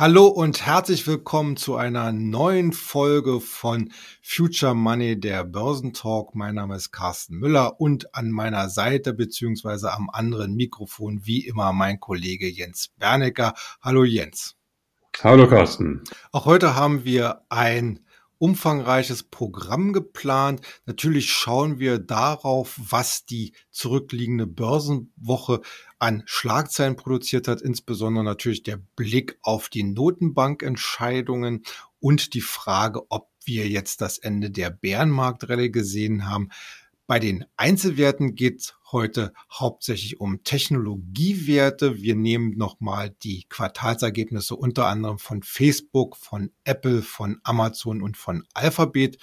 Hallo und herzlich willkommen zu einer neuen Folge von Future Money, der Börsentalk. Mein Name ist Carsten Müller und an meiner Seite beziehungsweise am anderen Mikrofon wie immer mein Kollege Jens Bernecker. Hallo Jens. Hallo Carsten. Auch heute haben wir ein umfangreiches Programm geplant. Natürlich schauen wir darauf, was die zurückliegende Börsenwoche an Schlagzeilen produziert hat, insbesondere natürlich der Blick auf die Notenbankentscheidungen und die Frage, ob wir jetzt das Ende der Bärenmarktrallye gesehen haben. Bei den Einzelwerten geht es heute hauptsächlich um Technologiewerte. Wir nehmen nochmal die Quartalsergebnisse unter anderem von Facebook, von Apple, von Amazon und von Alphabet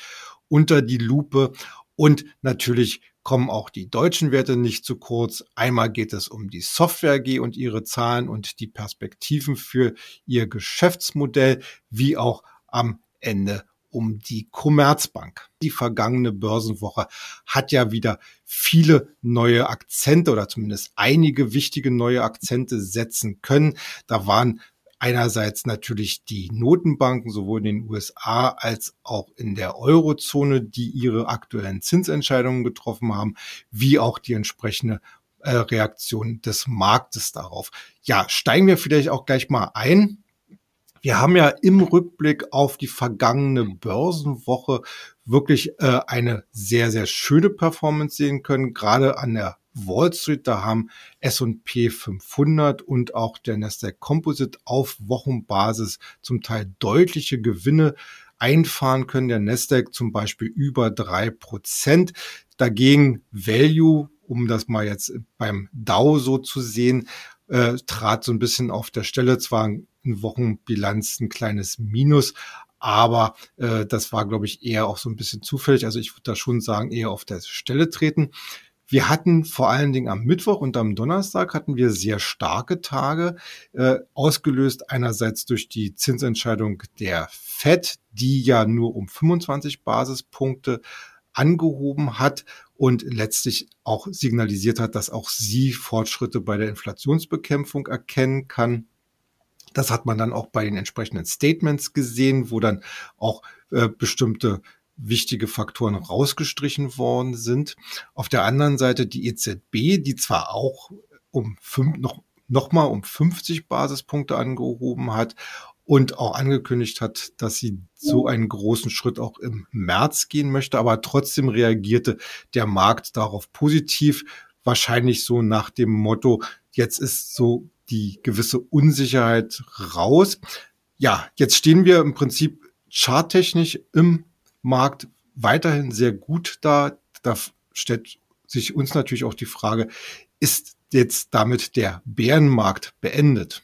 unter die Lupe. Und natürlich kommen auch die deutschen Werte nicht zu kurz. Einmal geht es um die Software AG und ihre Zahlen und die Perspektiven für ihr Geschäftsmodell, wie auch am Ende um die Commerzbank. Die vergangene Börsenwoche hat ja wieder viele neue Akzente oder zumindest einige wichtige neue Akzente setzen können. Da waren einerseits natürlich die Notenbanken sowohl in den USA als auch in der Eurozone, die ihre aktuellen Zinsentscheidungen getroffen haben, wie auch die entsprechende äh, Reaktion des Marktes darauf. Ja, steigen wir vielleicht auch gleich mal ein wir haben ja im Rückblick auf die vergangene Börsenwoche wirklich äh, eine sehr, sehr schöne Performance sehen können. Gerade an der Wall Street, da haben S&P 500 und auch der Nasdaq Composite auf Wochenbasis zum Teil deutliche Gewinne einfahren können. Der Nasdaq zum Beispiel über drei Prozent. Dagegen Value, um das mal jetzt beim Dow so zu sehen, äh, trat so ein bisschen auf der Stelle. Zwar Wochenbilanz ein kleines Minus. Aber äh, das war, glaube ich, eher auch so ein bisschen zufällig. Also ich würde da schon sagen, eher auf der Stelle treten. Wir hatten vor allen Dingen am Mittwoch und am Donnerstag hatten wir sehr starke Tage, äh, ausgelöst einerseits durch die Zinsentscheidung der Fed, die ja nur um 25 Basispunkte angehoben hat und letztlich auch signalisiert hat, dass auch sie Fortschritte bei der Inflationsbekämpfung erkennen kann. Das hat man dann auch bei den entsprechenden Statements gesehen, wo dann auch äh, bestimmte wichtige Faktoren rausgestrichen worden sind. Auf der anderen Seite die EZB, die zwar auch um fünf, noch, noch mal um 50 Basispunkte angehoben hat und auch angekündigt hat, dass sie so einen großen Schritt auch im März gehen möchte, aber trotzdem reagierte der Markt darauf positiv, wahrscheinlich so nach dem Motto, jetzt ist so die gewisse Unsicherheit raus. Ja, jetzt stehen wir im Prinzip charttechnisch im Markt weiterhin sehr gut da. Da stellt sich uns natürlich auch die Frage, ist jetzt damit der Bärenmarkt beendet?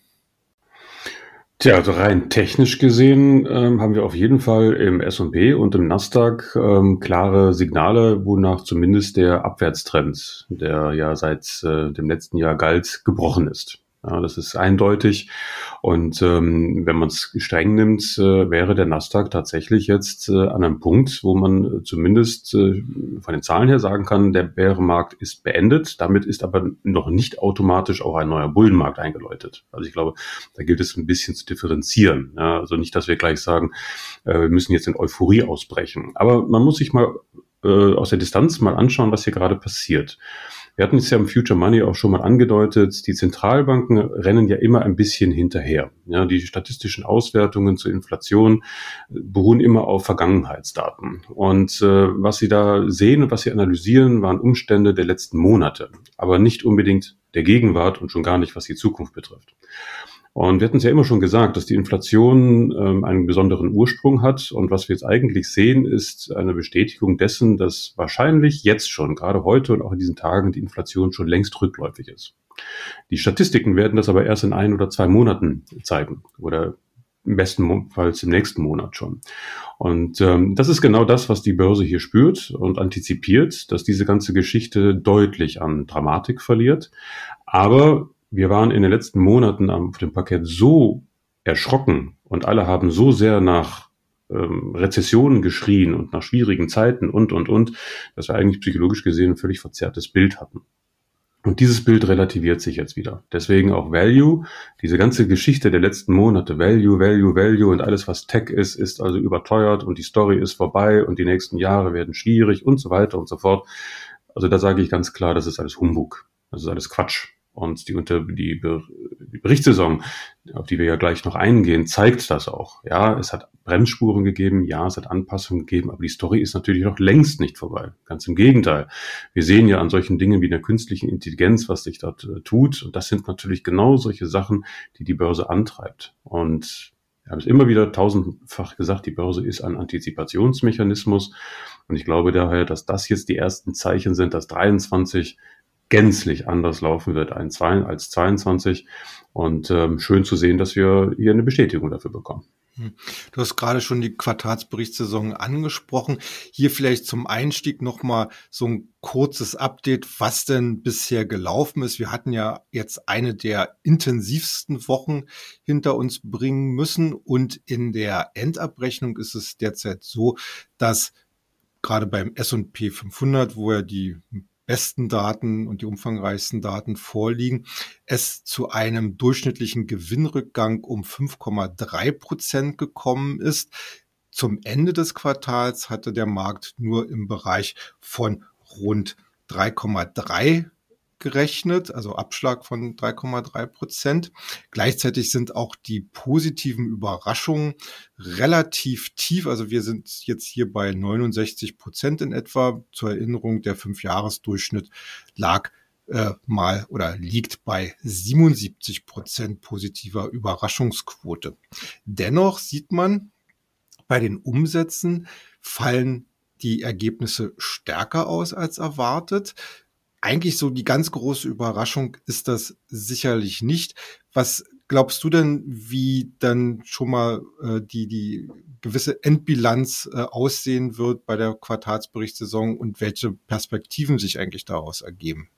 Tja, also rein technisch gesehen ähm, haben wir auf jeden Fall im S&P und im Nasdaq ähm, klare Signale, wonach zumindest der Abwärtstrend, der ja seit äh, dem letzten Jahr galt, gebrochen ist. Ja, das ist eindeutig. Und ähm, wenn man es streng nimmt, äh, wäre der Nasdaq tatsächlich jetzt äh, an einem Punkt, wo man zumindest äh, von den Zahlen her sagen kann, der Bärenmarkt ist beendet. Damit ist aber noch nicht automatisch auch ein neuer Bullenmarkt eingeläutet. Also ich glaube, da gilt es ein bisschen zu differenzieren. Ja, also nicht, dass wir gleich sagen, äh, wir müssen jetzt in Euphorie ausbrechen. Aber man muss sich mal äh, aus der Distanz mal anschauen, was hier gerade passiert. Wir hatten es ja im Future Money auch schon mal angedeutet, die Zentralbanken rennen ja immer ein bisschen hinterher. Ja, die statistischen Auswertungen zur Inflation beruhen immer auf Vergangenheitsdaten. Und äh, was sie da sehen und was sie analysieren, waren Umstände der letzten Monate, aber nicht unbedingt der Gegenwart und schon gar nicht, was die Zukunft betrifft. Und wir hatten es ja immer schon gesagt, dass die Inflation ähm, einen besonderen Ursprung hat. Und was wir jetzt eigentlich sehen, ist eine Bestätigung dessen, dass wahrscheinlich jetzt schon, gerade heute und auch in diesen Tagen, die Inflation schon längst rückläufig ist. Die Statistiken werden das aber erst in ein oder zwei Monaten zeigen oder im besten Fall im nächsten Monat schon. Und ähm, das ist genau das, was die Börse hier spürt und antizipiert, dass diese ganze Geschichte deutlich an Dramatik verliert. Aber wir waren in den letzten Monaten auf dem Parkett so erschrocken und alle haben so sehr nach ähm, Rezessionen geschrien und nach schwierigen Zeiten und, und, und, dass wir eigentlich psychologisch gesehen ein völlig verzerrtes Bild hatten. Und dieses Bild relativiert sich jetzt wieder. Deswegen auch Value. Diese ganze Geschichte der letzten Monate, Value, Value, Value und alles, was Tech ist, ist also überteuert und die Story ist vorbei und die nächsten Jahre werden schwierig und so weiter und so fort. Also da sage ich ganz klar, das ist alles Humbug. Das ist alles Quatsch. Und die, unter, die, die Berichtssaison, auf die wir ja gleich noch eingehen, zeigt das auch. Ja, es hat Bremsspuren gegeben, ja, es hat Anpassungen gegeben, aber die Story ist natürlich noch längst nicht vorbei. Ganz im Gegenteil. Wir sehen ja an solchen Dingen wie der künstlichen Intelligenz, was sich dort äh, tut. Und das sind natürlich genau solche Sachen, die die Börse antreibt. Und wir haben es immer wieder tausendfach gesagt, die Börse ist ein Antizipationsmechanismus. Und ich glaube daher, dass das jetzt die ersten Zeichen sind, dass 23 gänzlich anders laufen wird als 22. Und ähm, schön zu sehen, dass wir hier eine Bestätigung dafür bekommen. Hm. Du hast gerade schon die Quartalsberichtssaison angesprochen. Hier vielleicht zum Einstieg nochmal so ein kurzes Update, was denn bisher gelaufen ist. Wir hatten ja jetzt eine der intensivsten Wochen hinter uns bringen müssen und in der Endabrechnung ist es derzeit so, dass gerade beim S&P 500, wo ja die besten Daten und die umfangreichsten Daten vorliegen, es zu einem durchschnittlichen Gewinnrückgang um 5,3 Prozent gekommen ist. Zum Ende des Quartals hatte der Markt nur im Bereich von rund 3,3 gerechnet, also Abschlag von 3,3 Prozent. Gleichzeitig sind auch die positiven Überraschungen relativ tief. Also wir sind jetzt hier bei 69 Prozent in etwa. Zur Erinnerung, der Fünfjahresdurchschnitt lag äh, mal oder liegt bei 77 Prozent positiver Überraschungsquote. Dennoch sieht man, bei den Umsätzen fallen die Ergebnisse stärker aus als erwartet eigentlich so die ganz große Überraschung ist das sicherlich nicht. Was glaubst du denn, wie dann schon mal äh, die, die gewisse Endbilanz äh, aussehen wird bei der Quartalsberichtssaison und welche Perspektiven sich eigentlich daraus ergeben?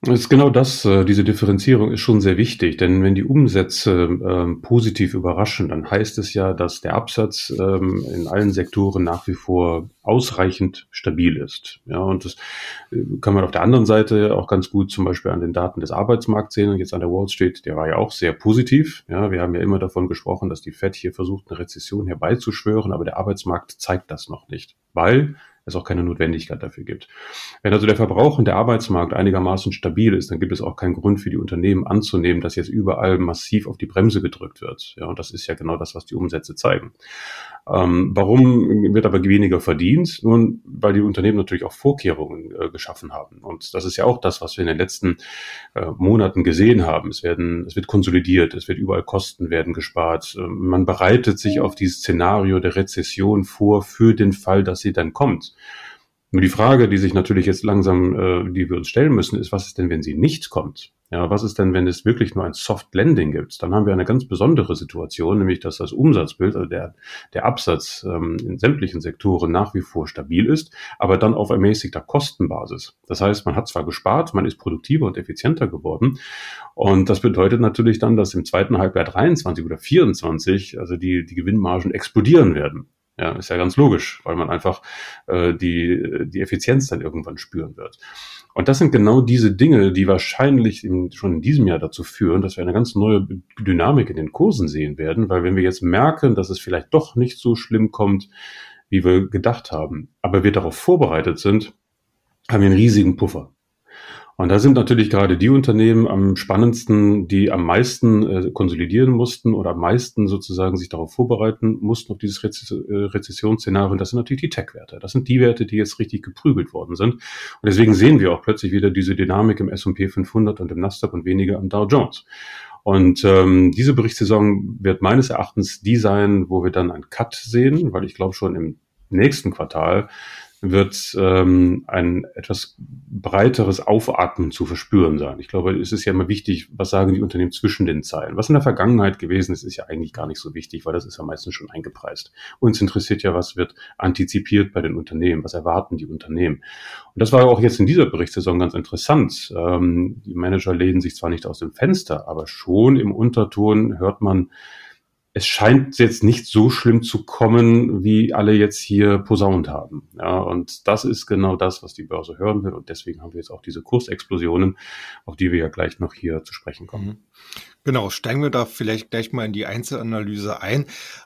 Das ist genau das, äh, diese Differenzierung ist schon sehr wichtig, denn wenn die Umsätze ähm, positiv überraschen, dann heißt es ja, dass der Absatz ähm, in allen Sektoren nach wie vor ausreichend stabil ist. Ja, und das äh, kann man auf der anderen Seite auch ganz gut zum Beispiel an den Daten des Arbeitsmarkts sehen und jetzt an der Wall Street, der war ja auch sehr positiv. Ja, wir haben ja immer davon gesprochen, dass die Fed hier versucht, eine Rezession herbeizuschwören, aber der Arbeitsmarkt zeigt das noch nicht, weil es auch keine Notwendigkeit dafür gibt. Wenn also der Verbrauch und der Arbeitsmarkt einigermaßen stabil ist, dann gibt es auch keinen Grund für die Unternehmen anzunehmen, dass jetzt überall massiv auf die Bremse gedrückt wird. Ja, und das ist ja genau das, was die Umsätze zeigen. Ähm, warum wird aber weniger verdient? Nun, weil die Unternehmen natürlich auch Vorkehrungen äh, geschaffen haben. Und das ist ja auch das, was wir in den letzten äh, Monaten gesehen haben. Es werden, es wird konsolidiert, es wird überall Kosten werden gespart. Ähm, man bereitet sich auf dieses Szenario der Rezession vor für den Fall, dass sie dann kommt. Nur die Frage, die sich natürlich jetzt langsam, äh, die wir uns stellen müssen, ist, was ist denn, wenn sie nicht kommt? Ja, was ist denn, wenn es wirklich nur ein Soft Landing gibt? Dann haben wir eine ganz besondere Situation, nämlich dass das Umsatzbild, also der, der Absatz ähm, in sämtlichen Sektoren nach wie vor stabil ist, aber dann auf ermäßigter Kostenbasis. Das heißt, man hat zwar gespart, man ist produktiver und effizienter geworden. Und das bedeutet natürlich dann, dass im zweiten Halbjahr 23 oder 24 also die, die Gewinnmargen explodieren werden. Ja, ist ja ganz logisch, weil man einfach äh, die, die Effizienz dann irgendwann spüren wird. Und das sind genau diese Dinge, die wahrscheinlich in, schon in diesem Jahr dazu führen, dass wir eine ganz neue Dynamik in den Kursen sehen werden, weil wenn wir jetzt merken, dass es vielleicht doch nicht so schlimm kommt, wie wir gedacht haben, aber wir darauf vorbereitet sind, haben wir einen riesigen Puffer. Und da sind natürlich gerade die Unternehmen am spannendsten, die am meisten äh, konsolidieren mussten oder am meisten sozusagen sich darauf vorbereiten mussten auf dieses Rezess äh, Rezessionsszenario. Und das sind natürlich die Tech-Werte. Das sind die Werte, die jetzt richtig geprügelt worden sind. Und deswegen sehen wir auch plötzlich wieder diese Dynamik im S&P 500 und im Nasdaq und weniger am Dow Jones. Und ähm, diese Berichtssaison wird meines Erachtens die sein, wo wir dann einen Cut sehen, weil ich glaube schon im nächsten Quartal wird ähm, ein etwas breiteres Aufatmen zu verspüren sein. Ich glaube, es ist ja immer wichtig, was sagen die Unternehmen zwischen den Zeilen. Was in der Vergangenheit gewesen ist, ist ja eigentlich gar nicht so wichtig, weil das ist ja meistens schon eingepreist. Uns interessiert ja, was wird antizipiert bei den Unternehmen, was erwarten die Unternehmen. Und das war auch jetzt in dieser Berichtssaison ganz interessant. Ähm, die Manager lehnen sich zwar nicht aus dem Fenster, aber schon im Unterton hört man, es scheint jetzt nicht so schlimm zu kommen, wie alle jetzt hier posaunt haben. Ja, und das ist genau das, was die Börse hören will. Und deswegen haben wir jetzt auch diese Kursexplosionen, auf die wir ja gleich noch hier zu sprechen kommen. Genau, steigen wir da vielleicht gleich mal in die Einzelanalyse ein.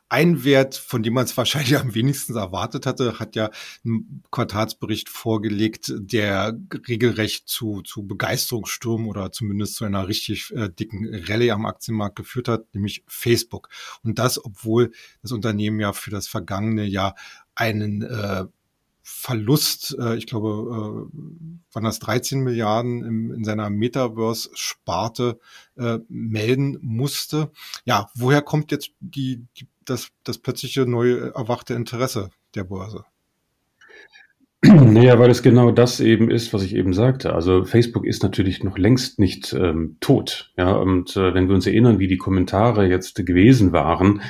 Ein Wert, von dem man es wahrscheinlich am wenigsten erwartet hatte, hat ja einen Quartalsbericht vorgelegt, der regelrecht zu, zu Begeisterungsstürmen oder zumindest zu einer richtig äh, dicken Rallye am Aktienmarkt geführt hat, nämlich Facebook. Und das, obwohl das Unternehmen ja für das vergangene Jahr einen äh, Verlust, äh, ich glaube, äh, waren das 13 Milliarden im, in seiner Metaverse-Sparte äh, melden musste. Ja, woher kommt jetzt die, die, das, das plötzliche neue erwachte Interesse der Börse? Naja, weil es genau das eben ist, was ich eben sagte. Also Facebook ist natürlich noch längst nicht ähm, tot. Ja, und äh, wenn wir uns erinnern, wie die Kommentare jetzt gewesen waren,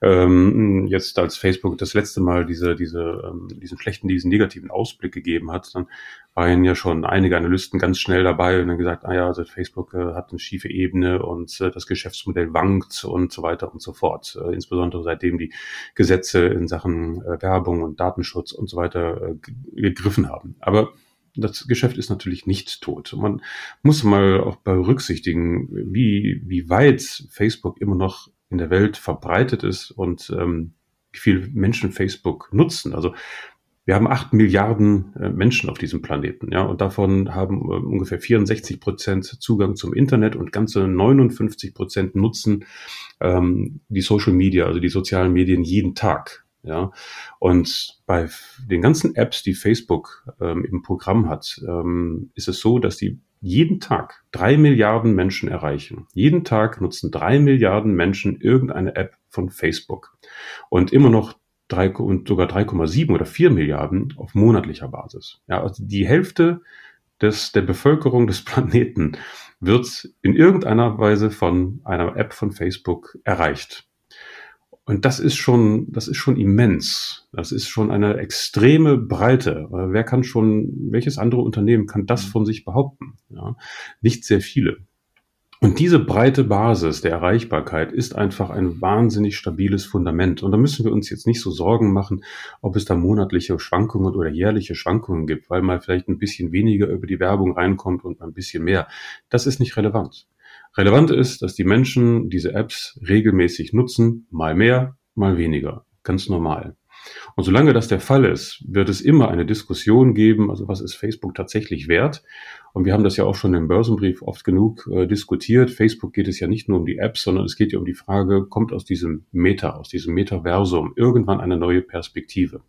ähm, jetzt als Facebook das letzte Mal diese, diese, ähm, diesen schlechten, diesen negativen Ausblick gegeben hat, dann waren ja schon einige Analysten ganz schnell dabei und dann gesagt, ah ja, also Facebook äh, hat eine schiefe Ebene und äh, das Geschäftsmodell wankt und so weiter und so fort. Äh, insbesondere seitdem die Gesetze in Sachen äh, Werbung und Datenschutz und so weiter äh, gegriffen haben. Aber das Geschäft ist natürlich nicht tot. Man muss mal auch berücksichtigen, wie, wie weit Facebook immer noch in der Welt verbreitet ist und ähm, wie viele Menschen Facebook nutzen. Also wir haben acht Milliarden äh, Menschen auf diesem Planeten, ja, und davon haben äh, ungefähr 64 Prozent Zugang zum Internet und ganze 59 Prozent nutzen ähm, die Social Media, also die sozialen Medien jeden Tag. Ja, und bei den ganzen Apps, die Facebook ähm, im Programm hat, ähm, ist es so, dass die jeden Tag drei Milliarden Menschen erreichen. Jeden Tag nutzen drei Milliarden Menschen irgendeine App von Facebook. Und immer noch drei, und sogar 3,7 oder 4 Milliarden auf monatlicher Basis. Ja, also die Hälfte des, der Bevölkerung des Planeten wird in irgendeiner Weise von einer App von Facebook erreicht. Und das ist schon, das ist schon immens. Das ist schon eine extreme Breite. Wer kann schon, welches andere Unternehmen kann das mhm. von sich behaupten? Ja, nicht sehr viele. Und diese breite Basis der Erreichbarkeit ist einfach ein wahnsinnig stabiles Fundament. Und da müssen wir uns jetzt nicht so Sorgen machen, ob es da monatliche Schwankungen oder jährliche Schwankungen gibt, weil mal vielleicht ein bisschen weniger über die Werbung reinkommt und ein bisschen mehr. Das ist nicht relevant. Relevant ist, dass die Menschen diese Apps regelmäßig nutzen, mal mehr, mal weniger. Ganz normal. Und solange das der Fall ist, wird es immer eine Diskussion geben, also was ist Facebook tatsächlich wert? Und wir haben das ja auch schon im Börsenbrief oft genug äh, diskutiert. Facebook geht es ja nicht nur um die Apps, sondern es geht ja um die Frage, kommt aus diesem Meta, aus diesem Metaversum irgendwann eine neue Perspektive?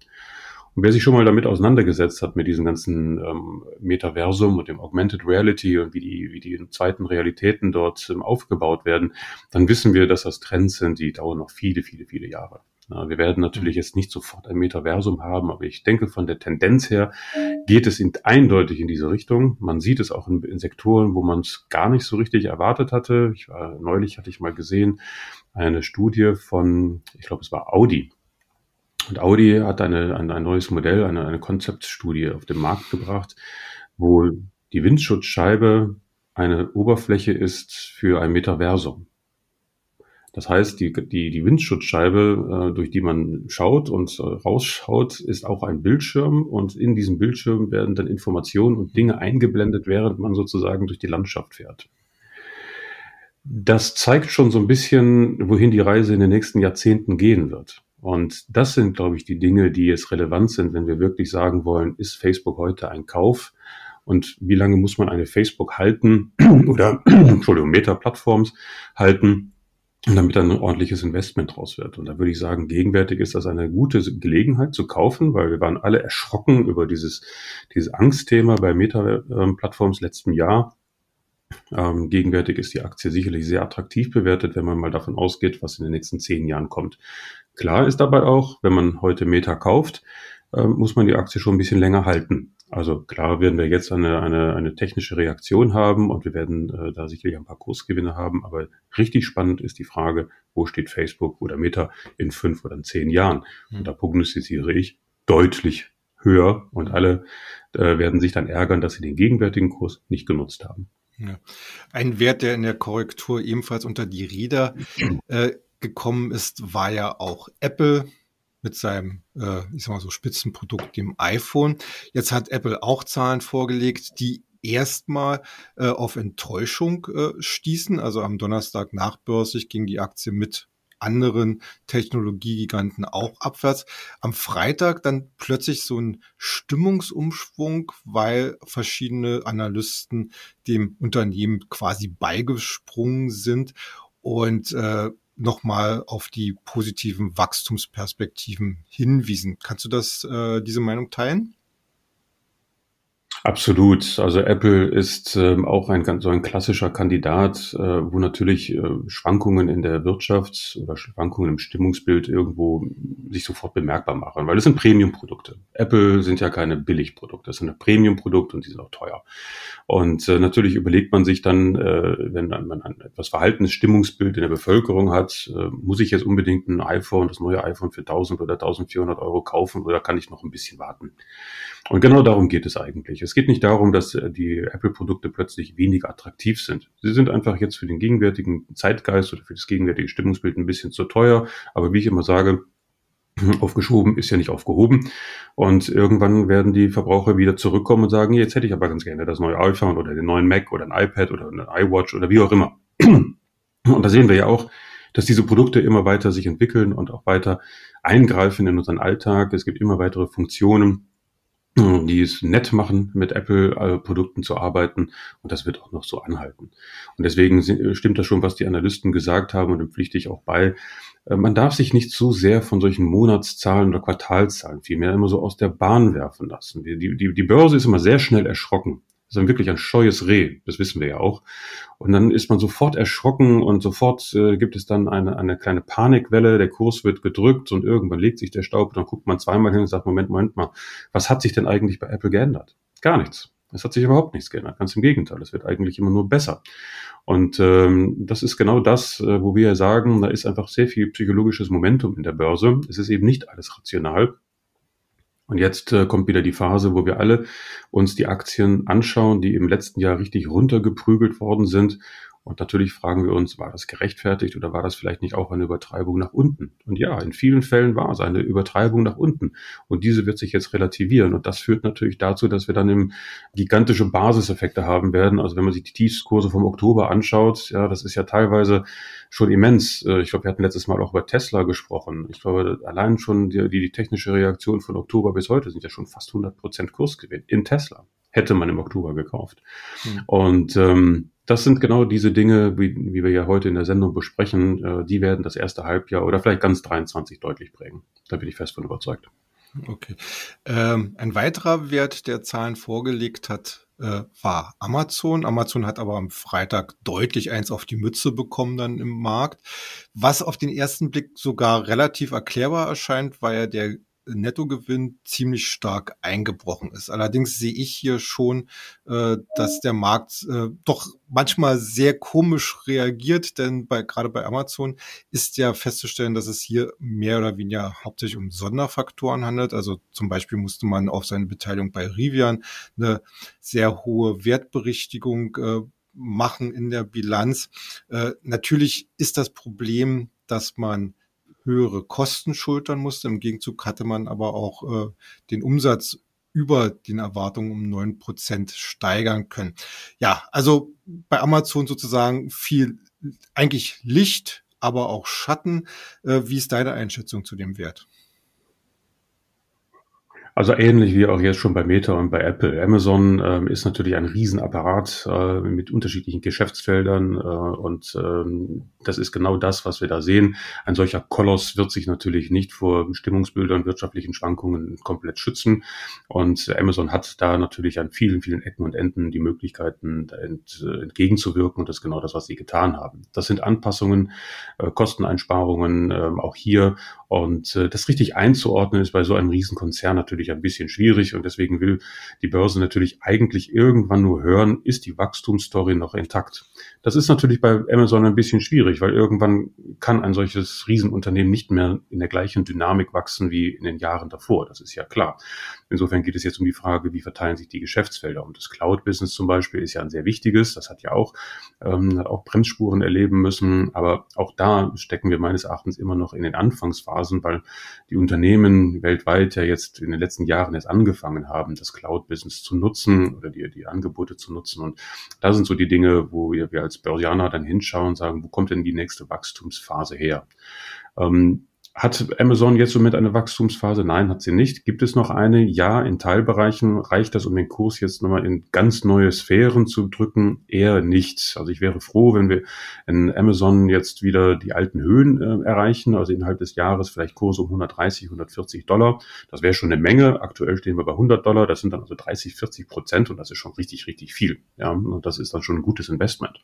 Und wer sich schon mal damit auseinandergesetzt hat, mit diesem ganzen ähm, Metaversum und dem Augmented Reality und wie die, wie die zweiten Realitäten dort ähm, aufgebaut werden, dann wissen wir, dass das Trends sind, die dauern noch viele, viele, viele Jahre. Na, wir werden natürlich jetzt nicht sofort ein Metaversum haben, aber ich denke, von der Tendenz her geht es in, eindeutig in diese Richtung. Man sieht es auch in, in Sektoren, wo man es gar nicht so richtig erwartet hatte. Ich war, neulich hatte ich mal gesehen, eine Studie von, ich glaube, es war Audi und Audi hat eine, ein, ein neues Modell, eine, eine Konzeptstudie auf den Markt gebracht, wo die Windschutzscheibe eine Oberfläche ist für ein Metaversum. Das heißt, die, die, die Windschutzscheibe, äh, durch die man schaut und äh, rausschaut, ist auch ein Bildschirm und in diesem Bildschirm werden dann Informationen und Dinge eingeblendet, während man sozusagen durch die Landschaft fährt. Das zeigt schon so ein bisschen, wohin die Reise in den nächsten Jahrzehnten gehen wird. Und das sind, glaube ich, die Dinge, die jetzt relevant sind, wenn wir wirklich sagen wollen, ist Facebook heute ein Kauf? Und wie lange muss man eine Facebook halten oder, Entschuldigung, Meta-Plattforms halten, damit dann ein ordentliches Investment draus wird. Und da würde ich sagen, gegenwärtig ist das eine gute Gelegenheit zu kaufen, weil wir waren alle erschrocken über dieses, dieses Angstthema bei Meta-Plattforms letzten Jahr. Ähm, gegenwärtig ist die Aktie sicherlich sehr attraktiv bewertet, wenn man mal davon ausgeht, was in den nächsten zehn Jahren kommt. Klar ist dabei auch, wenn man heute Meta kauft, äh, muss man die Aktie schon ein bisschen länger halten. Also klar werden wir jetzt eine, eine, eine technische Reaktion haben und wir werden äh, da sicherlich ein paar Kursgewinne haben, aber richtig spannend ist die Frage, wo steht Facebook oder Meta in fünf oder in zehn Jahren? Und da prognostiziere ich deutlich höher und alle äh, werden sich dann ärgern, dass sie den gegenwärtigen Kurs nicht genutzt haben. Ja. Ein Wert, der in der Korrektur ebenfalls unter die Räder äh, gekommen ist, war ja auch Apple mit seinem, äh, ich sag mal so, Spitzenprodukt, dem iPhone. Jetzt hat Apple auch Zahlen vorgelegt, die erstmal äh, auf Enttäuschung äh, stießen. Also am Donnerstag nachbörslich ging die Aktie mit anderen Technologiegiganten auch abwärts. Am Freitag dann plötzlich so ein Stimmungsumschwung, weil verschiedene Analysten dem Unternehmen quasi beigesprungen sind und äh, nochmal auf die positiven Wachstumsperspektiven hinwiesen. Kannst du das, äh, diese Meinung teilen? Absolut. Also Apple ist ähm, auch ein ganz so ein klassischer Kandidat, äh, wo natürlich äh, Schwankungen in der Wirtschaft oder Schwankungen im Stimmungsbild irgendwo sich sofort bemerkbar machen, weil das sind Premium-Produkte. Apple sind ja keine Billigprodukte, das sind Premium-Produkte und die sind auch teuer. Und äh, natürlich überlegt man sich dann, äh, wenn man ein etwas verhaltenes Stimmungsbild in der Bevölkerung hat, äh, muss ich jetzt unbedingt ein iPhone, das neue iPhone für 1000 oder 1400 Euro kaufen oder kann ich noch ein bisschen warten? Und genau darum geht es eigentlich. Es geht nicht darum, dass äh, die Apple-Produkte plötzlich weniger attraktiv sind. Sie sind einfach jetzt für den gegenwärtigen Zeitgeist oder für das gegenwärtige Stimmungsbild ein bisschen zu teuer. Aber wie ich immer sage, aufgeschoben ist ja nicht aufgehoben. Und irgendwann werden die Verbraucher wieder zurückkommen und sagen, jetzt hätte ich aber ganz gerne das neue iPhone oder den neuen Mac oder ein iPad oder eine iWatch oder wie auch immer. Und da sehen wir ja auch, dass diese Produkte immer weiter sich entwickeln und auch weiter eingreifen in unseren Alltag. Es gibt immer weitere Funktionen die es nett machen, mit Apple-Produkten zu arbeiten. Und das wird auch noch so anhalten. Und deswegen stimmt das schon, was die Analysten gesagt haben und dem pflichte ich auch bei. Äh, man darf sich nicht so sehr von solchen Monatszahlen oder Quartalzahlen vielmehr immer so aus der Bahn werfen lassen. Die, die, die Börse ist immer sehr schnell erschrocken. Das ist dann wirklich ein scheues Reh, das wissen wir ja auch. Und dann ist man sofort erschrocken und sofort äh, gibt es dann eine, eine kleine Panikwelle, der Kurs wird gedrückt und irgendwann legt sich der Staub und dann guckt man zweimal hin und sagt, Moment, Moment mal, was hat sich denn eigentlich bei Apple geändert? Gar nichts. Es hat sich überhaupt nichts geändert. Ganz im Gegenteil, es wird eigentlich immer nur besser. Und ähm, das ist genau das, äh, wo wir sagen, da ist einfach sehr viel psychologisches Momentum in der Börse. Es ist eben nicht alles rational. Und jetzt äh, kommt wieder die Phase, wo wir alle uns die Aktien anschauen, die im letzten Jahr richtig runtergeprügelt worden sind und natürlich fragen wir uns, war das gerechtfertigt oder war das vielleicht nicht auch eine Übertreibung nach unten? Und ja, in vielen Fällen war es eine Übertreibung nach unten. Und diese wird sich jetzt relativieren. Und das führt natürlich dazu, dass wir dann eben gigantische Basiseffekte haben werden. Also wenn man sich die Tiefskurse vom Oktober anschaut, ja, das ist ja teilweise schon immens. Äh, ich glaube, wir hatten letztes Mal auch über Tesla gesprochen. Ich glaube, allein schon die, die technische Reaktion von Oktober bis heute sind ja schon fast 100 Prozent Kursgewinn in Tesla. Hätte man im Oktober gekauft. Mhm. Und ähm, das sind genau diese Dinge, wie, wie wir ja heute in der Sendung besprechen, äh, die werden das erste Halbjahr oder vielleicht ganz 23 deutlich prägen. Da bin ich fest von überzeugt. Okay. Ähm, ein weiterer Wert, der Zahlen vorgelegt hat, äh, war Amazon. Amazon hat aber am Freitag deutlich eins auf die Mütze bekommen dann im Markt. Was auf den ersten Blick sogar relativ erklärbar erscheint, war ja der Nettogewinn ziemlich stark eingebrochen ist. Allerdings sehe ich hier schon, äh, dass der Markt äh, doch manchmal sehr komisch reagiert, denn bei, gerade bei Amazon ist ja festzustellen, dass es hier mehr oder weniger hauptsächlich um Sonderfaktoren handelt. Also zum Beispiel musste man auf seine Beteiligung bei Rivian eine sehr hohe Wertberichtigung äh, machen in der Bilanz. Natürlich ist das Problem, dass man höhere Kosten schultern musste. Im Gegenzug hatte man aber auch äh, den Umsatz über den Erwartungen um neun Prozent steigern können. Ja, also bei Amazon sozusagen viel eigentlich Licht, aber auch Schatten. Äh, wie ist deine Einschätzung zu dem Wert? Also ähnlich wie auch jetzt schon bei Meta und bei Apple. Amazon ähm, ist natürlich ein Riesenapparat äh, mit unterschiedlichen Geschäftsfeldern äh, und ähm, das ist genau das, was wir da sehen. Ein solcher Koloss wird sich natürlich nicht vor Stimmungsbildern, wirtschaftlichen Schwankungen komplett schützen und Amazon hat da natürlich an vielen, vielen Ecken und Enden die Möglichkeiten ent, entgegenzuwirken und das ist genau das, was sie getan haben. Das sind Anpassungen, äh, Kosteneinsparungen, äh, auch hier und äh, das richtig einzuordnen ist bei so einem Riesenkonzern natürlich ein bisschen schwierig und deswegen will die Börse natürlich eigentlich irgendwann nur hören, ist die Wachstumsstory noch intakt. Das ist natürlich bei Amazon ein bisschen schwierig, weil irgendwann kann ein solches Riesenunternehmen nicht mehr in der gleichen Dynamik wachsen wie in den Jahren davor. Das ist ja klar. Insofern geht es jetzt um die Frage, wie verteilen sich die Geschäftsfelder. Und das Cloud-Business zum Beispiel ist ja ein sehr wichtiges. Das hat ja auch, ähm, auch Bremsspuren erleben müssen. Aber auch da stecken wir meines Erachtens immer noch in den Anfangsphasen, weil die Unternehmen weltweit ja jetzt in den letzten Jahren erst angefangen haben, das Cloud-Business zu nutzen oder die, die Angebote zu nutzen. Und da sind so die Dinge, wo wir, wir als Börsianer dann hinschauen und sagen, wo kommt denn die nächste Wachstumsphase her? Ähm, hat Amazon jetzt somit eine Wachstumsphase? Nein, hat sie nicht. Gibt es noch eine? Ja, in Teilbereichen reicht das, um den Kurs jetzt nochmal in ganz neue Sphären zu drücken? Eher nicht. Also ich wäre froh, wenn wir in Amazon jetzt wieder die alten Höhen äh, erreichen, also innerhalb des Jahres vielleicht Kurs um 130, 140 Dollar. Das wäre schon eine Menge. Aktuell stehen wir bei 100 Dollar. Das sind dann also 30, 40 Prozent und das ist schon richtig, richtig viel. Ja, und das ist dann schon ein gutes Investment.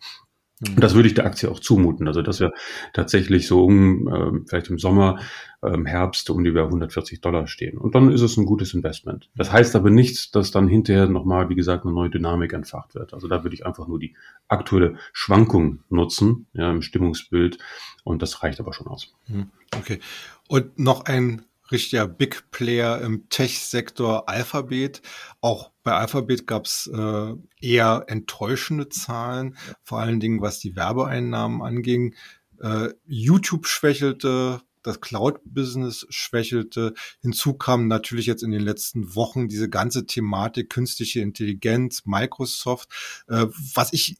Und das würde ich der Aktie auch zumuten. Also, dass wir tatsächlich so um, äh, vielleicht im Sommer, ähm, Herbst um die 140 Dollar stehen. Und dann ist es ein gutes Investment. Das heißt aber nicht, dass dann hinterher nochmal, wie gesagt, eine neue Dynamik entfacht wird. Also da würde ich einfach nur die aktuelle Schwankung nutzen, ja, im Stimmungsbild. Und das reicht aber schon aus. Hm, okay. Und noch ein richtiger Big Player im Tech-Sektor Alphabet. Auch bei Alphabet gab es äh, eher enttäuschende Zahlen, vor allen Dingen was die Werbeeinnahmen anging. Äh, YouTube schwächelte, das Cloud-Business schwächelte. Hinzu kam natürlich jetzt in den letzten Wochen diese ganze Thematik künstliche Intelligenz, Microsoft. Äh, was ich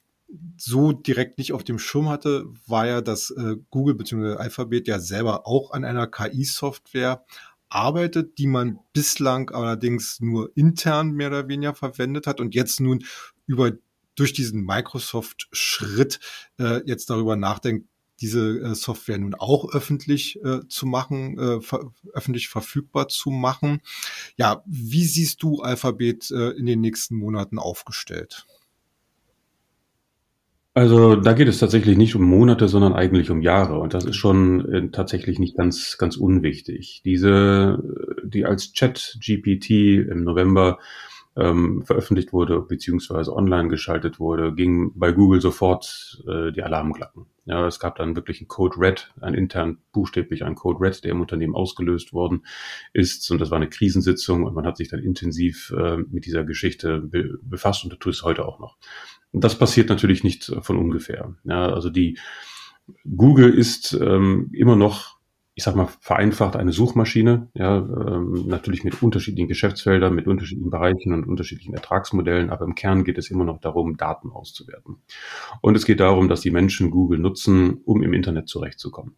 so direkt nicht auf dem Schirm hatte, war ja, dass äh, Google bzw. Alphabet ja selber auch an einer KI-Software arbeitet, die man bislang allerdings nur intern mehr oder weniger verwendet hat und jetzt nun über durch diesen Microsoft-Schritt äh, jetzt darüber nachdenkt, diese äh, Software nun auch öffentlich äh, zu machen, äh, ver öffentlich verfügbar zu machen. Ja, wie siehst du Alphabet äh, in den nächsten Monaten aufgestellt? Also da geht es tatsächlich nicht um Monate, sondern eigentlich um Jahre. Und das ist schon äh, tatsächlich nicht ganz, ganz unwichtig. Diese, die als Chat-GPT im November ähm, veröffentlicht wurde, beziehungsweise online geschaltet wurde, ging bei Google sofort äh, die Alarmglocken. Ja, es gab dann wirklich einen Code Red, ein intern buchstäblich ein Code Red, der im Unternehmen ausgelöst worden ist. Und das war eine Krisensitzung und man hat sich dann intensiv äh, mit dieser Geschichte be befasst und das tut es heute auch noch. Das passiert natürlich nicht von ungefähr. Ja, also die Google ist ähm, immer noch, ich sag mal, vereinfacht eine Suchmaschine, ja, ähm, natürlich mit unterschiedlichen Geschäftsfeldern, mit unterschiedlichen Bereichen und unterschiedlichen Ertragsmodellen, aber im Kern geht es immer noch darum, Daten auszuwerten. Und es geht darum, dass die Menschen Google nutzen, um im Internet zurechtzukommen.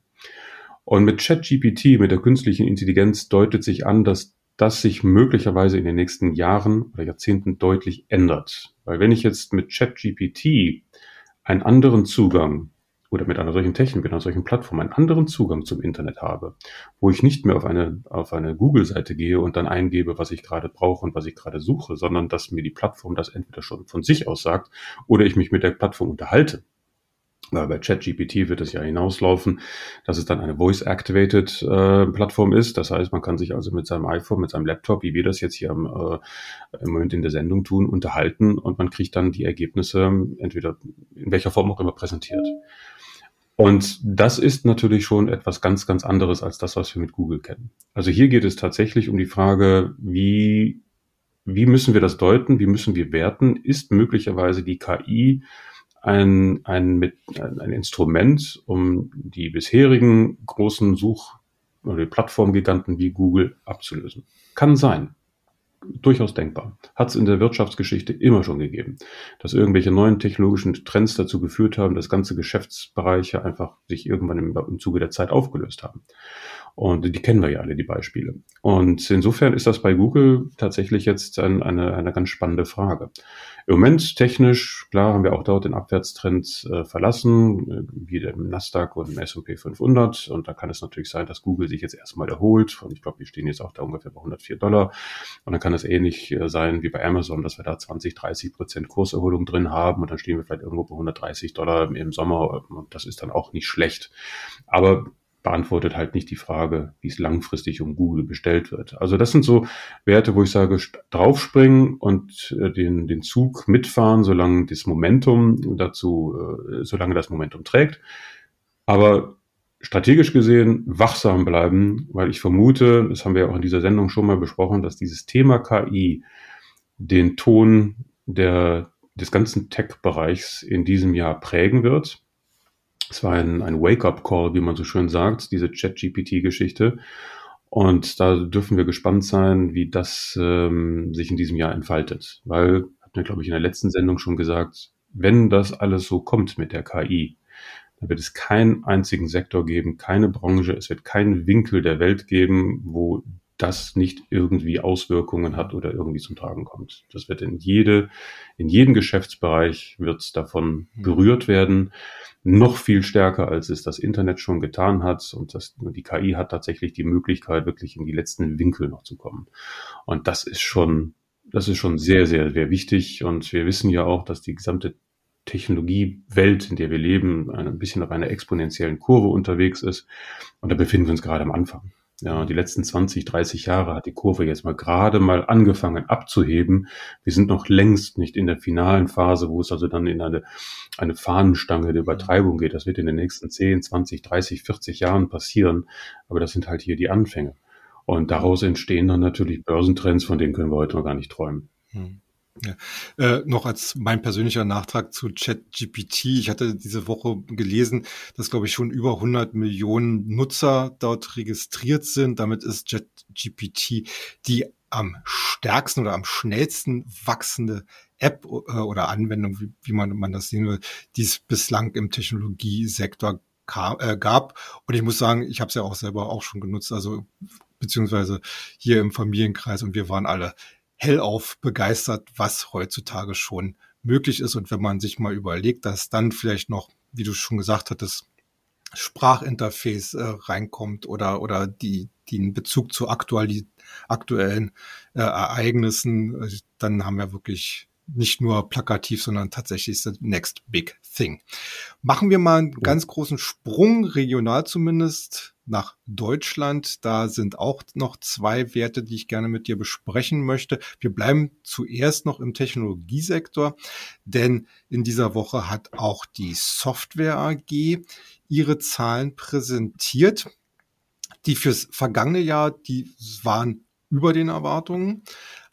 Und mit ChatGPT, mit der künstlichen Intelligenz, deutet sich an, dass das sich möglicherweise in den nächsten Jahren oder Jahrzehnten deutlich ändert. Weil wenn ich jetzt mit ChatGPT einen anderen Zugang oder mit einer solchen Technik, mit einer solchen Plattform einen anderen Zugang zum Internet habe, wo ich nicht mehr auf eine, auf eine Google-Seite gehe und dann eingebe, was ich gerade brauche und was ich gerade suche, sondern dass mir die Plattform das entweder schon von sich aus sagt oder ich mich mit der Plattform unterhalte bei ChatGPT wird es ja hinauslaufen, dass es dann eine Voice-Activated äh, Plattform ist. Das heißt, man kann sich also mit seinem iPhone, mit seinem Laptop, wie wir das jetzt hier am, äh, im Moment in der Sendung tun, unterhalten und man kriegt dann die Ergebnisse entweder in welcher Form auch immer präsentiert. Und das ist natürlich schon etwas ganz, ganz anderes als das, was wir mit Google kennen. Also hier geht es tatsächlich um die Frage, wie, wie müssen wir das deuten, wie müssen wir werten? Ist möglicherweise die KI ein, ein, mit, ein Instrument, um die bisherigen großen Such- oder Plattformgiganten wie Google abzulösen. Kann sein. Durchaus denkbar. Hat es in der Wirtschaftsgeschichte immer schon gegeben, dass irgendwelche neuen technologischen Trends dazu geführt haben, dass ganze Geschäftsbereiche einfach sich irgendwann im, im Zuge der Zeit aufgelöst haben. Und die kennen wir ja alle, die Beispiele. Und insofern ist das bei Google tatsächlich jetzt ein, eine, eine ganz spannende Frage. Im Moment technisch, klar, haben wir auch dort den Abwärtstrend äh, verlassen, äh, wie im Nasdaq und im S&P 500. Und da kann es natürlich sein, dass Google sich jetzt erstmal erholt. Und ich glaube, wir stehen jetzt auch da ungefähr bei 104 Dollar. Und dann kann es ähnlich äh, sein wie bei Amazon, dass wir da 20, 30 Prozent Kurserholung drin haben. Und dann stehen wir vielleicht irgendwo bei 130 Dollar im Sommer. Und das ist dann auch nicht schlecht. Aber beantwortet halt nicht die Frage, wie es langfristig um Google bestellt wird. Also das sind so Werte, wo ich sage, draufspringen und äh, den, den Zug mitfahren, solange das Momentum dazu, äh, solange das Momentum trägt. Aber strategisch gesehen wachsam bleiben, weil ich vermute, das haben wir auch in dieser Sendung schon mal besprochen, dass dieses Thema KI den Ton der, des ganzen Tech-Bereichs in diesem Jahr prägen wird. Es war ein, ein Wake-up-Call, wie man so schön sagt, diese Chat-GPT-Geschichte. Und da dürfen wir gespannt sein, wie das ähm, sich in diesem Jahr entfaltet. Weil, hatten wir, glaube ich, in der letzten Sendung schon gesagt, wenn das alles so kommt mit der KI, dann wird es keinen einzigen Sektor geben, keine Branche, es wird keinen Winkel der Welt geben, wo das nicht irgendwie Auswirkungen hat oder irgendwie zum Tragen kommt. Das wird in jede, in jeden Geschäftsbereich wird davon berührt werden. Noch viel stärker, als es das Internet schon getan hat. Und das, die KI hat tatsächlich die Möglichkeit, wirklich in die letzten Winkel noch zu kommen. Und das ist schon, das ist schon sehr, sehr, sehr wichtig. Und wir wissen ja auch, dass die gesamte Technologiewelt, in der wir leben, ein bisschen auf einer exponentiellen Kurve unterwegs ist. Und da befinden wir uns gerade am Anfang. Ja, die letzten 20, 30 Jahre hat die Kurve jetzt mal gerade mal angefangen abzuheben. Wir sind noch längst nicht in der finalen Phase, wo es also dann in eine, eine Fahnenstange der Übertreibung geht. Das wird in den nächsten 10, 20, 30, 40 Jahren passieren. Aber das sind halt hier die Anfänge. Und daraus entstehen dann natürlich Börsentrends, von denen können wir heute noch gar nicht träumen. Hm. Ja. Äh, noch als mein persönlicher Nachtrag zu ChatGPT. Ich hatte diese Woche gelesen, dass, glaube ich, schon über 100 Millionen Nutzer dort registriert sind. Damit ist ChatGPT die am stärksten oder am schnellsten wachsende App äh, oder Anwendung, wie, wie man, man das sehen will, die es bislang im Technologiesektor kam, äh, gab. Und ich muss sagen, ich habe es ja auch selber auch schon genutzt, also beziehungsweise hier im Familienkreis und wir waren alle hellauf begeistert, was heutzutage schon möglich ist. Und wenn man sich mal überlegt, dass dann vielleicht noch, wie du schon gesagt hattest, Sprachinterface äh, reinkommt oder, oder die, die einen Bezug zu aktuali aktuellen äh, Ereignissen, äh, dann haben wir wirklich nicht nur plakativ, sondern tatsächlich the next big thing. Machen wir mal einen ganz großen Sprung, regional zumindest, nach Deutschland. Da sind auch noch zwei Werte, die ich gerne mit dir besprechen möchte. Wir bleiben zuerst noch im Technologiesektor, denn in dieser Woche hat auch die Software AG ihre Zahlen präsentiert. Die fürs vergangene Jahr, die waren über den Erwartungen.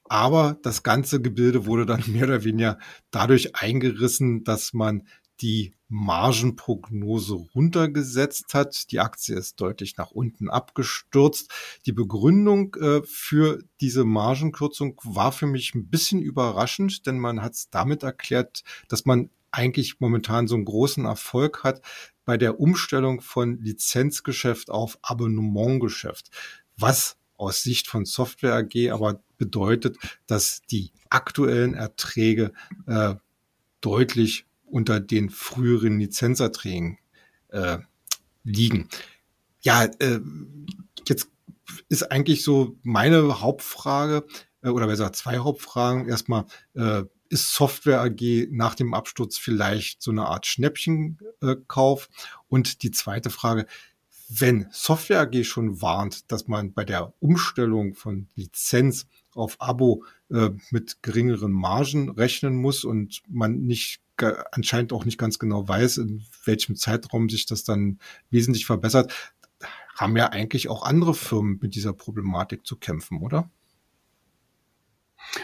Aber das ganze Gebilde wurde dann mehr oder weniger dadurch eingerissen, dass man die Margenprognose runtergesetzt hat. Die Aktie ist deutlich nach unten abgestürzt. Die Begründung äh, für diese Margenkürzung war für mich ein bisschen überraschend, denn man hat es damit erklärt, dass man eigentlich momentan so einen großen Erfolg hat bei der Umstellung von Lizenzgeschäft auf Abonnementgeschäft. Was aus Sicht von Software AG aber bedeutet, dass die aktuellen Erträge äh, deutlich unter den früheren Lizenzerträgen äh, liegen. Ja, äh, jetzt ist eigentlich so meine Hauptfrage, äh, oder besser zwei Hauptfragen. Erstmal, äh, ist Software AG nach dem Absturz vielleicht so eine Art Schnäppchenkauf? Und die zweite Frage, wenn Software AG schon warnt, dass man bei der Umstellung von Lizenz auf Abo äh, mit geringeren Margen rechnen muss und man nicht anscheinend auch nicht ganz genau weiß, in welchem Zeitraum sich das dann wesentlich verbessert, haben ja eigentlich auch andere Firmen mit dieser Problematik zu kämpfen, oder?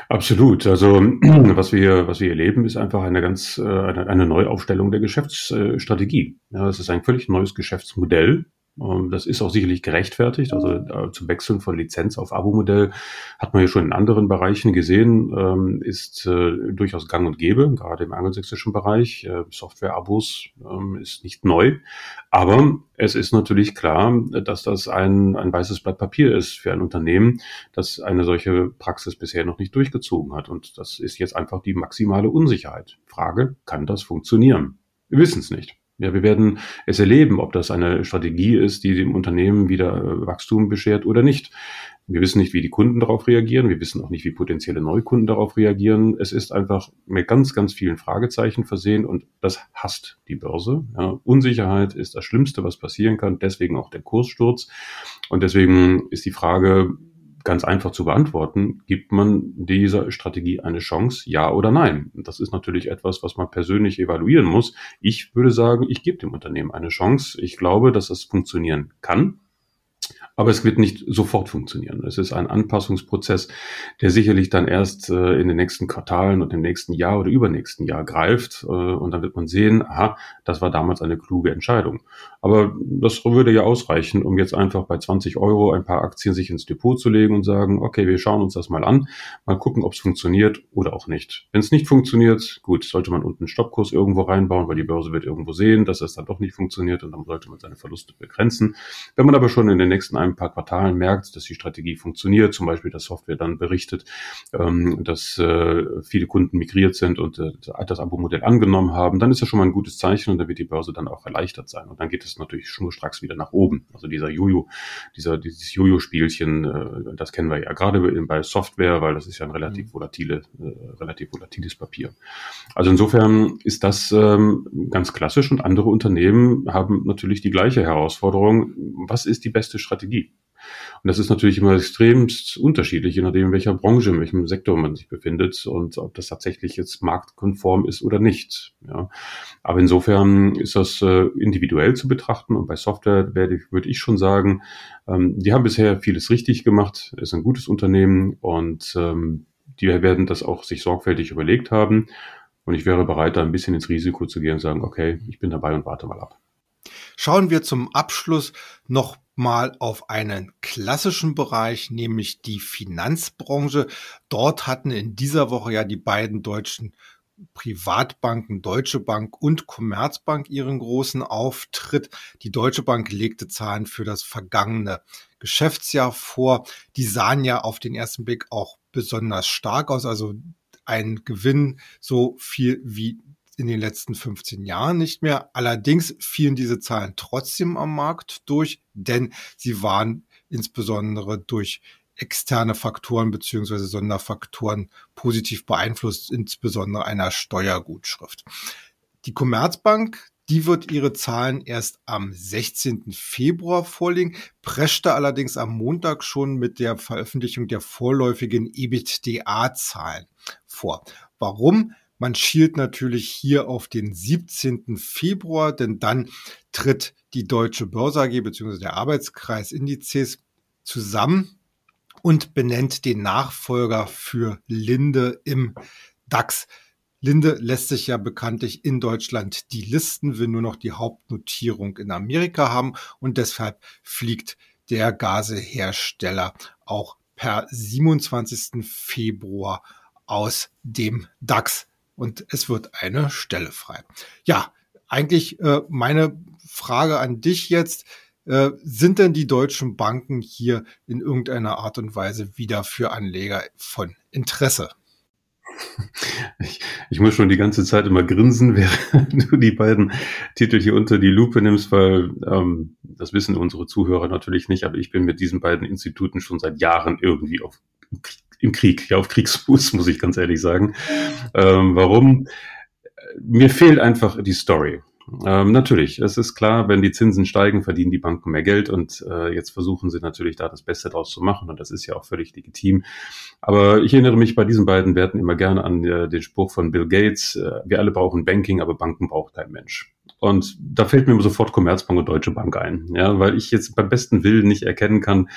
Absolut. Also was wir, was wir erleben, ist einfach eine ganz äh, eine, eine Neuaufstellung der Geschäftsstrategie. Ja, es ist ein völlig neues Geschäftsmodell, das ist auch sicherlich gerechtfertigt. Also äh, zum Wechseln von Lizenz auf Abo-Modell hat man ja schon in anderen Bereichen gesehen, ähm, ist äh, durchaus gang und gäbe, gerade im angelsächsischen Bereich. Äh, Software-Abos ähm, ist nicht neu. Aber es ist natürlich klar, dass das ein, ein weißes Blatt Papier ist für ein Unternehmen, das eine solche Praxis bisher noch nicht durchgezogen hat. Und das ist jetzt einfach die maximale Unsicherheit. Frage, kann das funktionieren? Wir wissen es nicht. Ja, wir werden es erleben, ob das eine Strategie ist, die dem Unternehmen wieder äh, Wachstum beschert oder nicht. Wir wissen nicht, wie die Kunden darauf reagieren. Wir wissen auch nicht, wie potenzielle Neukunden darauf reagieren. Es ist einfach mit ganz, ganz vielen Fragezeichen versehen und das hasst die Börse. Ja, Unsicherheit ist das Schlimmste, was passieren kann. Deswegen auch der Kurssturz. Und deswegen ist die Frage, ganz einfach zu beantworten, gibt man dieser Strategie eine Chance, ja oder nein? Das ist natürlich etwas, was man persönlich evaluieren muss. Ich würde sagen, ich gebe dem Unternehmen eine Chance. Ich glaube, dass es funktionieren kann. Aber es wird nicht sofort funktionieren. Es ist ein Anpassungsprozess, der sicherlich dann erst äh, in den nächsten Quartalen und im nächsten Jahr oder übernächsten Jahr greift. Äh, und dann wird man sehen, aha, das war damals eine kluge Entscheidung. Aber das würde ja ausreichen, um jetzt einfach bei 20 Euro ein paar Aktien sich ins Depot zu legen und sagen, okay, wir schauen uns das mal an, mal gucken, ob es funktioniert oder auch nicht. Wenn es nicht funktioniert, gut, sollte man unten einen Stoppkurs irgendwo reinbauen, weil die Börse wird irgendwo sehen, dass es dann doch nicht funktioniert und dann sollte man seine Verluste begrenzen. Wenn man aber schon in den nächsten ein paar Quartalen merkt, dass die Strategie funktioniert, zum Beispiel dass Software dann berichtet, ähm, dass äh, viele Kunden migriert sind und äh, das Abo-Modell angenommen haben, dann ist das schon mal ein gutes Zeichen und dann wird die Börse dann auch erleichtert sein. Und dann geht es natürlich schnurstracks wieder nach oben. Also dieser Jojo, dieser, dieses Jojo-Spielchen, äh, das kennen wir ja gerade bei Software, weil das ist ja ein relativ mhm. volatile, äh, relativ volatiles Papier. Also insofern ist das ähm, ganz klassisch und andere Unternehmen haben natürlich die gleiche Herausforderung. Was ist die beste Strategie? Und das ist natürlich immer extremst unterschiedlich, je nachdem, in welcher Branche, in welchem Sektor man sich befindet und ob das tatsächlich jetzt marktkonform ist oder nicht. Ja. Aber insofern ist das äh, individuell zu betrachten und bei Software werde würde ich schon sagen, ähm, die haben bisher vieles richtig gemacht, ist ein gutes Unternehmen und ähm, die werden das auch sich sorgfältig überlegt haben. Und ich wäre bereit, da ein bisschen ins Risiko zu gehen und sagen, okay, ich bin dabei und warte mal ab. Schauen wir zum Abschluss noch mal auf einen klassischen Bereich, nämlich die Finanzbranche. Dort hatten in dieser Woche ja die beiden deutschen Privatbanken Deutsche Bank und Commerzbank ihren großen Auftritt. Die Deutsche Bank legte Zahlen für das vergangene Geschäftsjahr vor. Die sahen ja auf den ersten Blick auch besonders stark aus. Also ein Gewinn so viel wie in den letzten 15 Jahren nicht mehr. Allerdings fielen diese Zahlen trotzdem am Markt durch, denn sie waren insbesondere durch externe Faktoren beziehungsweise Sonderfaktoren positiv beeinflusst, insbesondere einer Steuergutschrift. Die Commerzbank, die wird ihre Zahlen erst am 16. Februar vorlegen, preschte allerdings am Montag schon mit der Veröffentlichung der vorläufigen EBITDA-Zahlen vor. Warum? Man schielt natürlich hier auf den 17. Februar, denn dann tritt die Deutsche Börse AG bzw. der Arbeitskreis Indizes zusammen und benennt den Nachfolger für Linde im DAX. Linde lässt sich ja bekanntlich in Deutschland die Listen, will nur noch die Hauptnotierung in Amerika haben und deshalb fliegt der Gasehersteller auch per 27. Februar aus dem DAX und es wird eine Stelle frei. Ja, eigentlich äh, meine Frage an dich jetzt. Äh, sind denn die deutschen Banken hier in irgendeiner Art und Weise wieder für Anleger von Interesse? Ich, ich, muss schon die ganze Zeit immer grinsen, während du die beiden Titel hier unter die Lupe nimmst, weil ähm, das wissen unsere Zuhörer natürlich nicht, aber ich bin mit diesen beiden Instituten schon seit Jahren irgendwie auf im Krieg, ja, auf Kriegsfuß, muss ich ganz ehrlich sagen. Ähm, warum? Mir fehlt einfach die Story. Ähm, natürlich, es ist klar, wenn die Zinsen steigen, verdienen die Banken mehr Geld und äh, jetzt versuchen sie natürlich da das Beste draus zu machen und das ist ja auch völlig legitim. Aber ich erinnere mich bei diesen beiden Werten immer gerne an äh, den Spruch von Bill Gates, äh, wir alle brauchen Banking, aber Banken braucht kein Mensch. Und da fällt mir sofort Commerzbank und Deutsche Bank ein, ja, weil ich jetzt beim besten Willen nicht erkennen kann,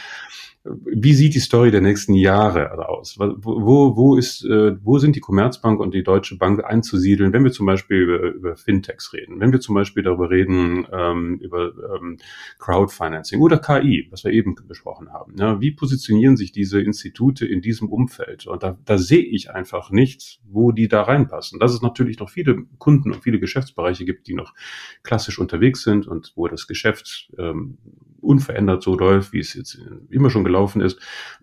wie sieht die Story der nächsten Jahre aus? Wo, wo, ist, äh, wo sind die Commerzbank und die Deutsche Bank einzusiedeln, wenn wir zum Beispiel über, über Fintechs reden, wenn wir zum Beispiel darüber reden, ähm, über ähm, Crowdfinancing oder KI, was wir eben besprochen haben. Ja, wie positionieren sich diese Institute in diesem Umfeld? Und da, da sehe ich einfach nicht, wo die da reinpassen. Dass es natürlich noch viele Kunden und viele Geschäftsbereiche gibt, die noch klassisch unterwegs sind und wo das Geschäft ähm, unverändert so läuft, wie es jetzt immer schon gelaufen ist.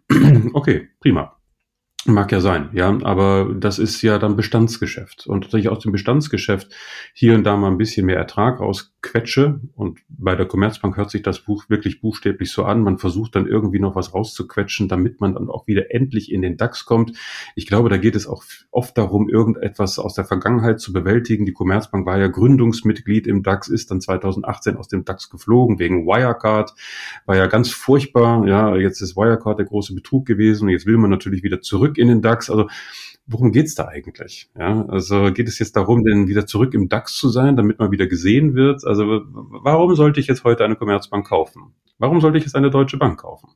okay, prima. Mag ja sein, ja, aber das ist ja dann Bestandsgeschäft. Und dass ich aus dem Bestandsgeschäft hier und da mal ein bisschen mehr Ertrag rausquetsche. Und bei der Commerzbank hört sich das Buch wirklich buchstäblich so an. Man versucht dann irgendwie noch was rauszuquetschen, damit man dann auch wieder endlich in den DAX kommt. Ich glaube, da geht es auch oft darum, irgendetwas aus der Vergangenheit zu bewältigen. Die Commerzbank war ja Gründungsmitglied im DAX, ist dann 2018 aus dem DAX geflogen wegen Wirecard. War ja ganz furchtbar. Ja, jetzt ist Wirecard der große Betrug gewesen. Jetzt will man natürlich wieder zurück zurück in den DAX. Also worum geht's da eigentlich? Ja, also geht es jetzt darum, denn wieder zurück im DAX zu sein, damit man wieder gesehen wird? Also warum sollte ich jetzt heute eine Commerzbank kaufen? Warum sollte ich jetzt eine Deutsche Bank kaufen?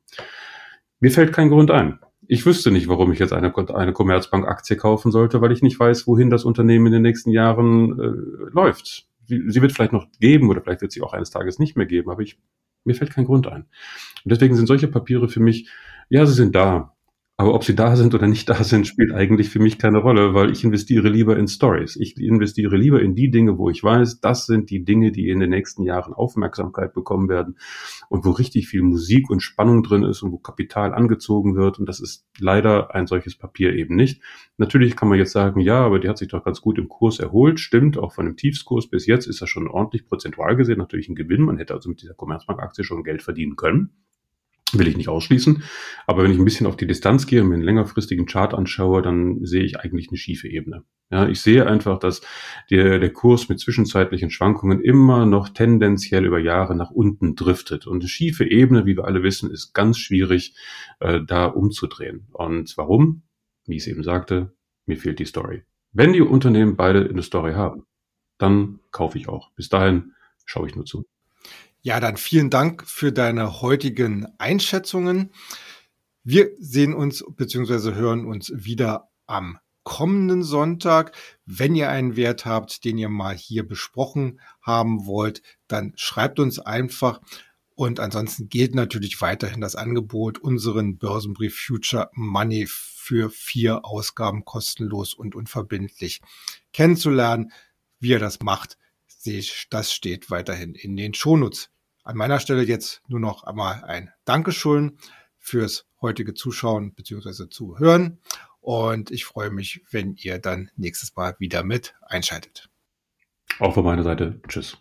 Mir fällt kein Grund ein. Ich wüsste nicht, warum ich jetzt eine, eine Commerzbank-Aktie kaufen sollte, weil ich nicht weiß, wohin das Unternehmen in den nächsten Jahren äh, läuft. Sie wird vielleicht noch geben oder vielleicht wird sie auch eines Tages nicht mehr geben, aber ich, mir fällt kein Grund ein. Und deswegen sind solche Papiere für mich, ja, sie sind da. Aber ob sie da sind oder nicht da sind, spielt eigentlich für mich keine Rolle, weil ich investiere lieber in Stories. Ich investiere lieber in die Dinge, wo ich weiß, das sind die Dinge, die in den nächsten Jahren Aufmerksamkeit bekommen werden und wo richtig viel Musik und Spannung drin ist und wo Kapital angezogen wird. Und das ist leider ein solches Papier eben nicht. Natürlich kann man jetzt sagen, ja, aber die hat sich doch ganz gut im Kurs erholt. Stimmt, auch von dem Tiefskurs bis jetzt ist das schon ordentlich prozentual gesehen natürlich ein Gewinn. Man hätte also mit dieser Commerzbank-Aktie schon Geld verdienen können. Will ich nicht ausschließen. Aber wenn ich ein bisschen auf die Distanz gehe und mir einen längerfristigen Chart anschaue, dann sehe ich eigentlich eine schiefe Ebene. Ja, ich sehe einfach, dass der, der Kurs mit zwischenzeitlichen Schwankungen immer noch tendenziell über Jahre nach unten driftet. Und eine schiefe Ebene, wie wir alle wissen, ist ganz schwierig, äh, da umzudrehen. Und warum? Wie ich es eben sagte, mir fehlt die Story. Wenn die Unternehmen beide eine Story haben, dann kaufe ich auch. Bis dahin schaue ich nur zu. Ja, dann vielen Dank für deine heutigen Einschätzungen. Wir sehen uns bzw. hören uns wieder am kommenden Sonntag. Wenn ihr einen Wert habt, den ihr mal hier besprochen haben wollt, dann schreibt uns einfach. Und ansonsten gilt natürlich weiterhin das Angebot, unseren Börsenbrief Future Money für vier Ausgaben kostenlos und unverbindlich kennenzulernen. Wie ihr das macht, das steht weiterhin in den Shownotes. An meiner Stelle jetzt nur noch einmal ein Dankeschön fürs heutige Zuschauen bzw. Zuhören. Und ich freue mich, wenn ihr dann nächstes Mal wieder mit einschaltet. Auch von meiner Seite. Tschüss.